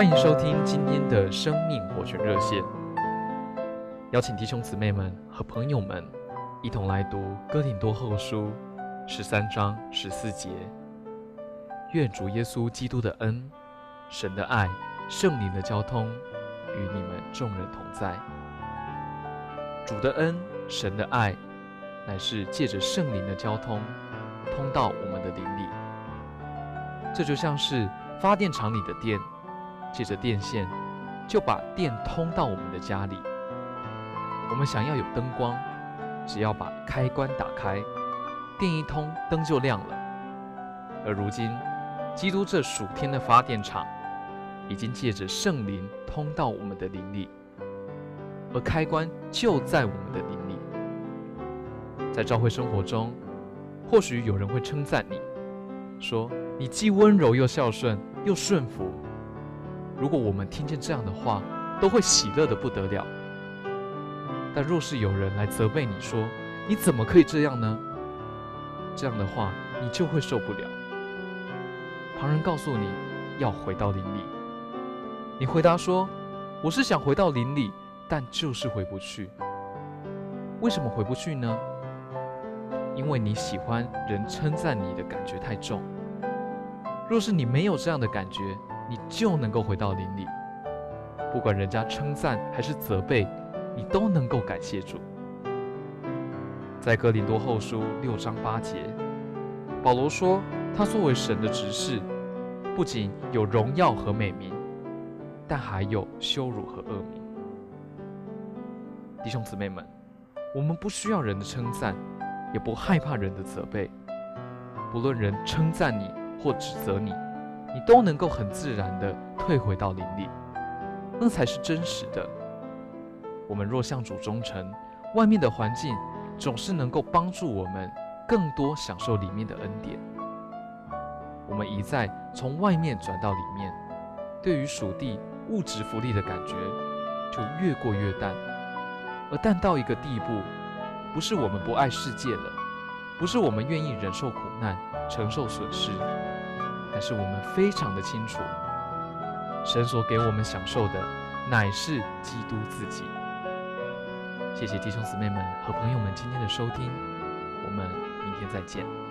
欢迎收听今天的生命活泉热线，邀请弟兄姊妹们和朋友们一同来读《哥林多后书》十三章十四节。愿主耶稣基督的恩、神的爱、圣灵的交通与你们众人同在。主的恩、神的爱，乃是借着圣灵的交通，通到我们的灵里。这就像是发电厂里的电，借着电线，就把电通到我们的家里。我们想要有灯光，只要把开关打开，电一通，灯就亮了。而如今，基督这属天的发电厂，已经借着圣灵通到我们的灵里，而开关就在我们的灵里。在教会生活中，或许有人会称赞你，说你既温柔又孝顺又顺服。如果我们听见这样的话，都会喜乐得不得了。但若是有人来责备你说，你怎么可以这样呢？这样的话，你就会受不了。旁人告诉你要回到林里，你回答说：“我是想回到林里，但就是回不去。为什么回不去呢？因为你喜欢人称赞你的感觉太重。若是你没有这样的感觉，你就能够回到林里。不管人家称赞还是责备，你都能够感谢主。在哥林多后书六章八节，保罗说。他作为神的执事，不仅有荣耀和美名，但还有羞辱和恶名。弟兄姊妹们，我们不需要人的称赞，也不害怕人的责备。不论人称赞你或指责你，你都能够很自然地退回到灵里，那才是真实的。我们若向主忠诚，外面的环境总是能够帮助我们更多享受里面的恩典。我们一再从外面转到里面，对于属地物质福利的感觉就越过越淡，而淡到一个地步，不是我们不爱世界了，不是我们愿意忍受苦难、承受损失，但是我们非常的清楚，神所给我们享受的乃是基督自己。谢谢弟兄姊妹们和朋友们今天的收听，我们明天再见。